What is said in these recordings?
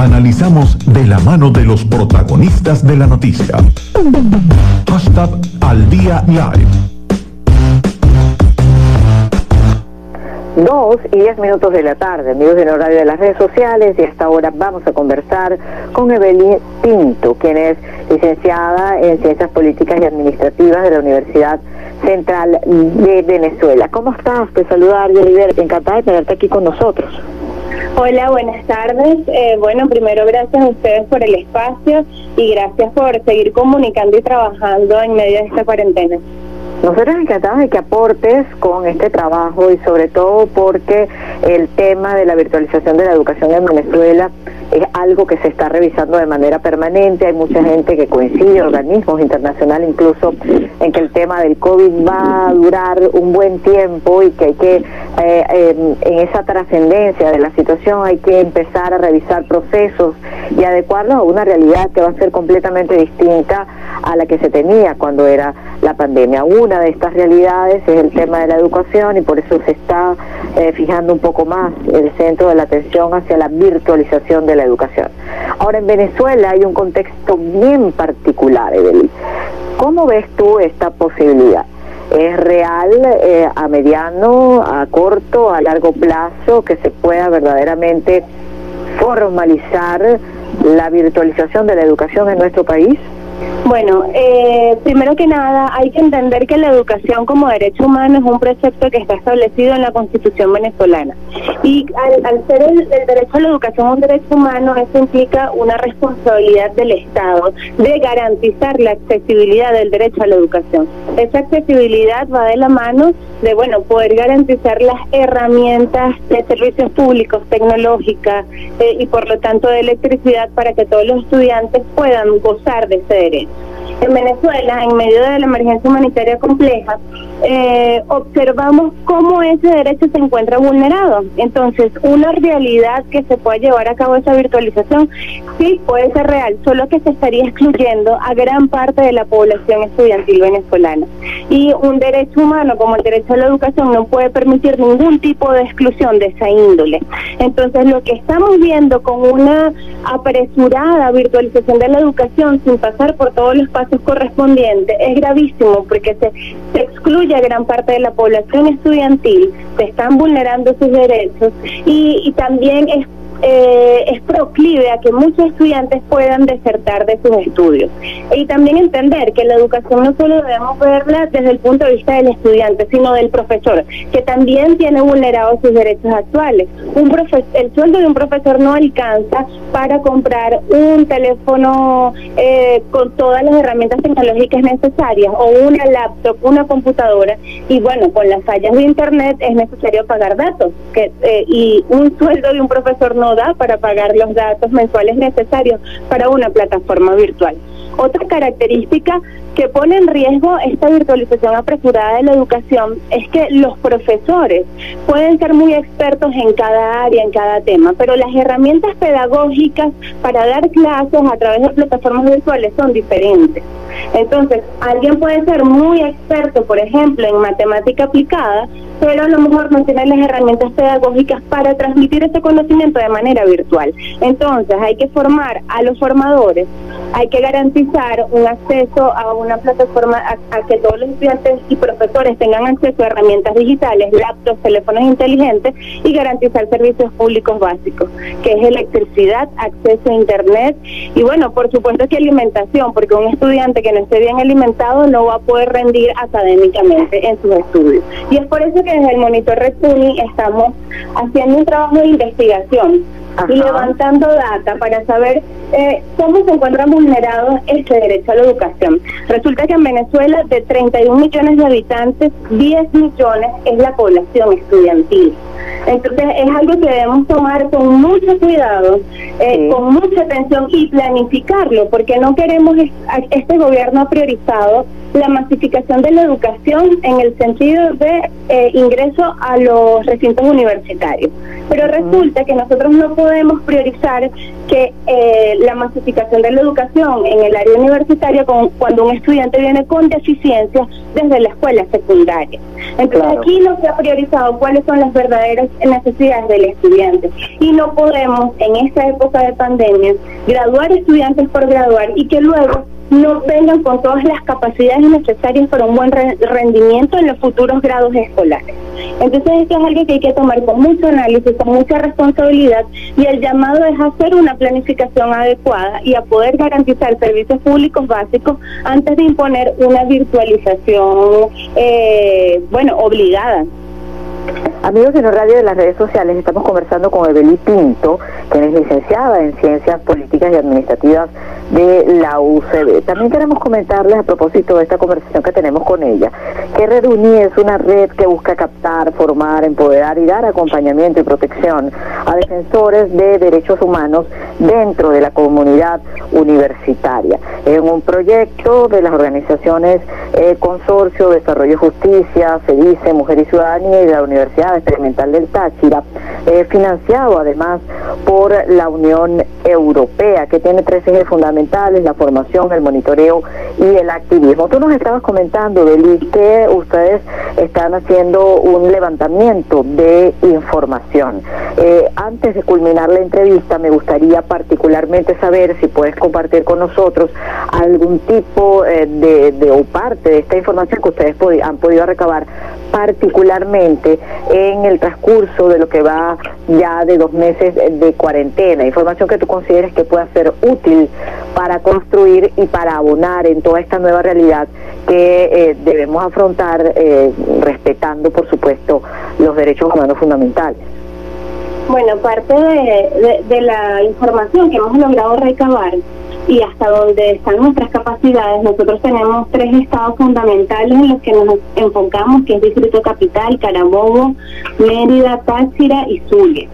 Analizamos de la mano de los protagonistas de la noticia. Hashtag al día live. Dos y diez minutos de la tarde, amigos del horario de las redes sociales, y hasta ahora vamos a conversar con Evelyn Pinto, quien es licenciada en Ciencias Políticas y Administrativas de la Universidad Central de Venezuela. ¿Cómo estás? Te saluda Ariel encantada de tenerte aquí con nosotros. Hola, buenas tardes. Eh, bueno, primero gracias a ustedes por el espacio y gracias por seguir comunicando y trabajando en medio de esta cuarentena. Nosotros encantados de que aportes con este trabajo y sobre todo porque el tema de la virtualización de la educación en Venezuela es algo que se está revisando de manera permanente. Hay mucha gente que coincide, organismos internacionales incluso, en que el tema del COVID va a durar un buen tiempo y que hay que, eh, em, en esa trascendencia de la situación, hay que empezar a revisar procesos y adecuarlos a una realidad que va a ser completamente distinta a la que se tenía cuando era la pandemia. Una de estas realidades es el tema de la educación y por eso se está eh, fijando un poco más el centro de la atención hacia la virtualización de la educación. Ahora, en Venezuela hay un contexto bien particular, Evelyn. ¿Cómo ves tú esta posibilidad? ¿Es real eh, a mediano, a corto, a largo plazo que se pueda verdaderamente formalizar la virtualización de la educación en nuestro país? Bueno, eh, primero que nada hay que entender que la educación como derecho humano es un precepto que está establecido en la Constitución venezolana. Y al, ser el, derecho a la educación un derecho humano, eso implica una responsabilidad del Estado de garantizar la accesibilidad del derecho a la educación. Esa accesibilidad va de la mano de, bueno, poder garantizar las herramientas de servicios públicos, tecnológicas eh, y por lo tanto de electricidad para que todos los estudiantes puedan gozar de ese derecho. parents En Venezuela, en medio de la emergencia humanitaria compleja, eh, observamos cómo ese derecho se encuentra vulnerado. Entonces, una realidad que se pueda llevar a cabo esa virtualización sí puede ser real, solo que se estaría excluyendo a gran parte de la población estudiantil venezolana. Y un derecho humano como el derecho a la educación no puede permitir ningún tipo de exclusión de esa índole. Entonces, lo que estamos viendo con una apresurada virtualización de la educación sin pasar por todos los pasos correspondientes es gravísimo porque se, se excluye a gran parte de la población estudiantil, se están vulnerando sus derechos y, y también es eh, es proclive a que muchos estudiantes puedan desertar de sus estudios. Y también entender que la educación no solo debemos verla desde el punto de vista del estudiante, sino del profesor, que también tiene vulnerados sus derechos actuales. Un el sueldo de un profesor no alcanza para comprar un teléfono eh, con todas las herramientas tecnológicas necesarias o una laptop, una computadora. Y bueno, con las fallas de Internet es necesario pagar datos. Que, eh, y un sueldo de un profesor no da para pagar los datos mensuales necesarios para una plataforma virtual. Otra característica que pone en riesgo esta virtualización apresurada de la educación es que los profesores pueden ser muy expertos en cada área, en cada tema, pero las herramientas pedagógicas para dar clases a través de plataformas virtuales son diferentes. Entonces, alguien puede ser muy experto, por ejemplo, en matemática aplicada, pero a lo mejor no tiene las herramientas pedagógicas para transmitir ese conocimiento de manera virtual. Entonces, hay que formar a los formadores, hay que garantizar un acceso a una plataforma, a, que todos los estudiantes y profesores tengan acceso a herramientas digitales, laptops, teléfonos inteligentes y garantizar servicios públicos básicos, que es electricidad, acceso a Internet y bueno, por supuesto que alimentación, porque un estudiante que no esté bien alimentado no va a poder rendir académicamente en sus estudios. Y es por eso que desde el Monitor Red estamos haciendo un trabajo de investigación y levantando data para saber eh, cómo se encuentran vulnerados este derecho a la educación. Resulta que en Venezuela, de 31 millones de habitantes, 10 millones es la población estudiantil. Entonces es algo que debemos tomar con mucho cuidado, eh, con mucha atención y planificarlo, porque no queremos, este gobierno priorizado la masificación de la educación en el sentido de eh, ingreso a los recintos universitarios. Pero resulta que nosotros no podemos priorizar que eh, la masificación de la educación en el área universitaria con, cuando un estudiante viene con deficiencias desde la escuela secundaria. Entonces aquí no se ha priorizado cuáles son las verdaderas necesidades del estudiante y no podemos en esta época de pandemia graduar estudiantes por graduar y que luego no vengan con todas las capacidades necesarias para un buen rendimiento en los futuros grados escolares. Entonces esto es algo que hay que tomar con mucho análisis, con mucha responsabilidad y el llamado es hacer una planificación adecuada y a poder garantizar servicios públicos básicos antes de imponer una virtualización, eh, bueno, obligada. Amigos de la radio de las redes sociales, estamos conversando con Evelyn Pinto, quien es licenciada en Ciencias Políticas y Administrativas de la UCB. También queremos comentarles a propósito de esta conversación que tenemos con ella, que Red Uni es una red que busca captar, formar, empoderar y dar acompañamiento y protección a defensores de derechos humanos dentro de la comunidad universitaria. En un proyecto de las organizaciones eh, Consorcio Desarrollo y Justicia, se dice Mujer y Ciudadanía y de la Universidad Experimental del Táchira, eh, financiado además por la Unión Europea, que tiene tres ejes fundamentales, la formación, el monitoreo y el activismo. Tú nos estabas comentando, Beli, que ustedes están haciendo un levantamiento de información. Eh, antes de culminar la entrevista, me gustaría particularmente saber si puedes compartir con nosotros algún tipo eh, de, de, o parte de esta información que ustedes han podido recabar particularmente en el transcurso de lo que va ya de dos meses de cuarentena, información que tú consideres que pueda ser útil para construir y para abonar en toda esta nueva realidad que eh, debemos afrontar eh, respetando, por supuesto, los derechos humanos fundamentales. Bueno, parte de, de la información que hemos logrado recabar y hasta donde están nuestras capacidades. Nosotros tenemos tres estados fundamentales en los que nos enfocamos, que es Distrito Capital, Carabobo, Mérida, Táchira y Zulia.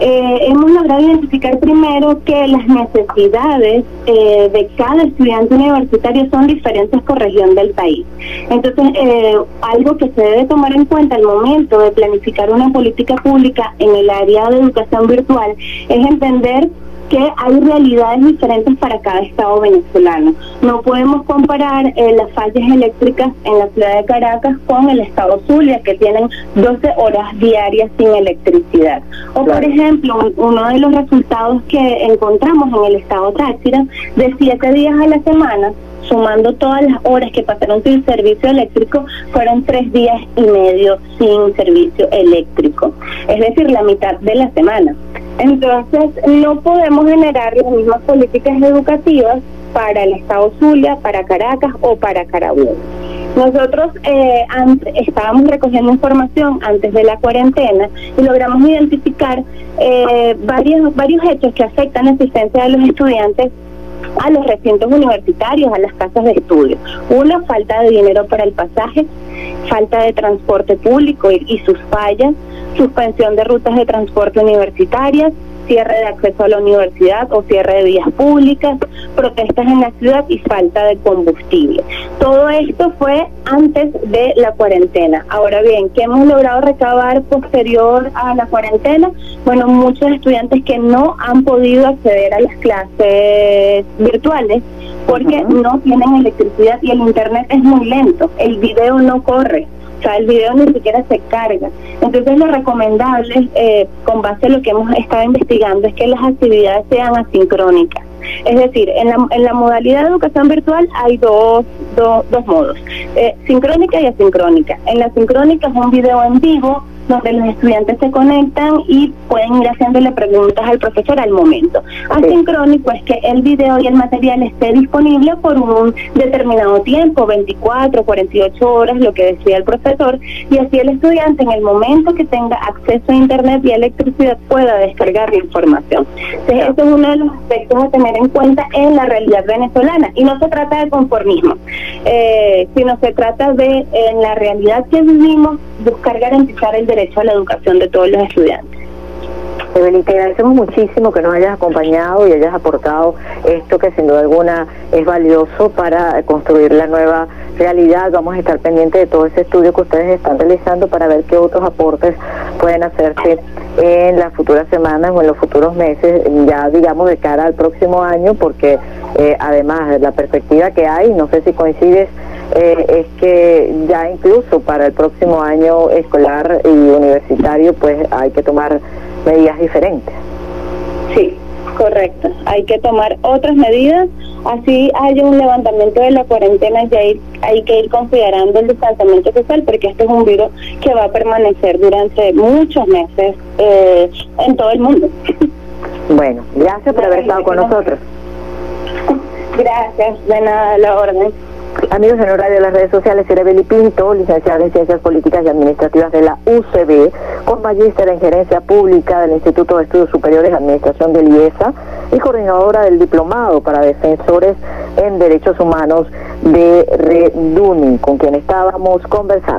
Eh, hemos logrado identificar primero que las necesidades eh, de cada estudiante universitario son diferentes por región del país. Entonces, eh, algo que se debe tomar en cuenta al momento de planificar una política pública en el área de educación virtual es entender que hay realidades diferentes para cada estado venezolano. No podemos comparar eh, las fallas eléctricas en la ciudad de Caracas con el estado Zulia, que tienen 12 horas diarias sin electricidad. O, por ejemplo, uno de los resultados que encontramos en el estado Táchira, de 7 días a la semana, sumando todas las horas que pasaron sin servicio eléctrico, fueron tres días y medio sin servicio eléctrico. Es decir, la mitad de la semana. Entonces, no podemos generar las mismas políticas educativas para el Estado Zulia, para Caracas o para Carabobo. Nosotros eh, estábamos recogiendo información antes de la cuarentena y logramos identificar eh, varios, varios hechos que afectan la existencia de los estudiantes a los recintos universitarios, a las casas de estudio. Una, falta de dinero para el pasaje, falta de transporte público y, y sus fallas, suspensión de rutas de transporte universitarias, cierre de acceso a la universidad o cierre de vías públicas, protestas en la ciudad y falta de combustible. Todo esto fue antes de la cuarentena. Ahora bien, ¿qué hemos logrado recabar posterior a la cuarentena? Bueno, muchos estudiantes que no han podido acceder a las clases virtuales porque no tienen electricidad y el internet es muy lento, el video no corre. O sea, el video ni siquiera se carga. Entonces lo recomendable, eh, con base a lo que hemos estado investigando, es que las actividades sean asincrónicas. Es decir, en la, en la modalidad de educación virtual hay dos, dos modos, eh, sincrónica y asincrónica. En la sincrónica es un video en vivo donde los estudiantes se conectan y pueden ir haciéndole preguntas al profesor al momento. Asincrónico es que el video y el material esté disponible por un determinado tiempo, 24, 48 horas, lo que decía el profesor, y así el estudiante en el momento que tenga acceso a Internet y electricidad pueda descargar la información. Entonces, es uno de los aspectos a tener en cuenta en la realidad venezolana. Y no se trata de conformismo, eh, sino se trata de, en la realidad que vivimos, buscar garantizar el derecho a la educación de todos los estudiantes. Evelyn, te agradecemos muchísimo que nos hayas acompañado y hayas aportado esto que sin duda alguna es valioso para construir la nueva realidad. Vamos a estar pendientes de todo ese estudio que ustedes están realizando para ver qué otros aportes pueden hacerse en las futuras semanas o en los futuros meses, ya digamos de cara al próximo año, porque eh, además de la perspectiva que hay, no sé si coincides, eh, es que ya incluso para el próximo año escolar y universitario, pues hay que tomar medidas diferentes. Sí, correcto. Hay que tomar otras medidas. Así haya un levantamiento de la cuarentena, ya hay, hay que ir considerando el distanciamiento social, porque este es un virus que va a permanecer durante muchos meses eh, en todo el mundo. Bueno, gracias por haber estado con nosotros. Gracias, de nada, la orden. Amigos en horario de las redes sociales, Beli Pinto, licenciada en Ciencias Políticas y Administrativas de la UCB, con magíster en Gerencia Pública del Instituto de Estudios Superiores de Administración del IESA y coordinadora del Diplomado para Defensores en Derechos Humanos de REDUNI, con quien estábamos conversando.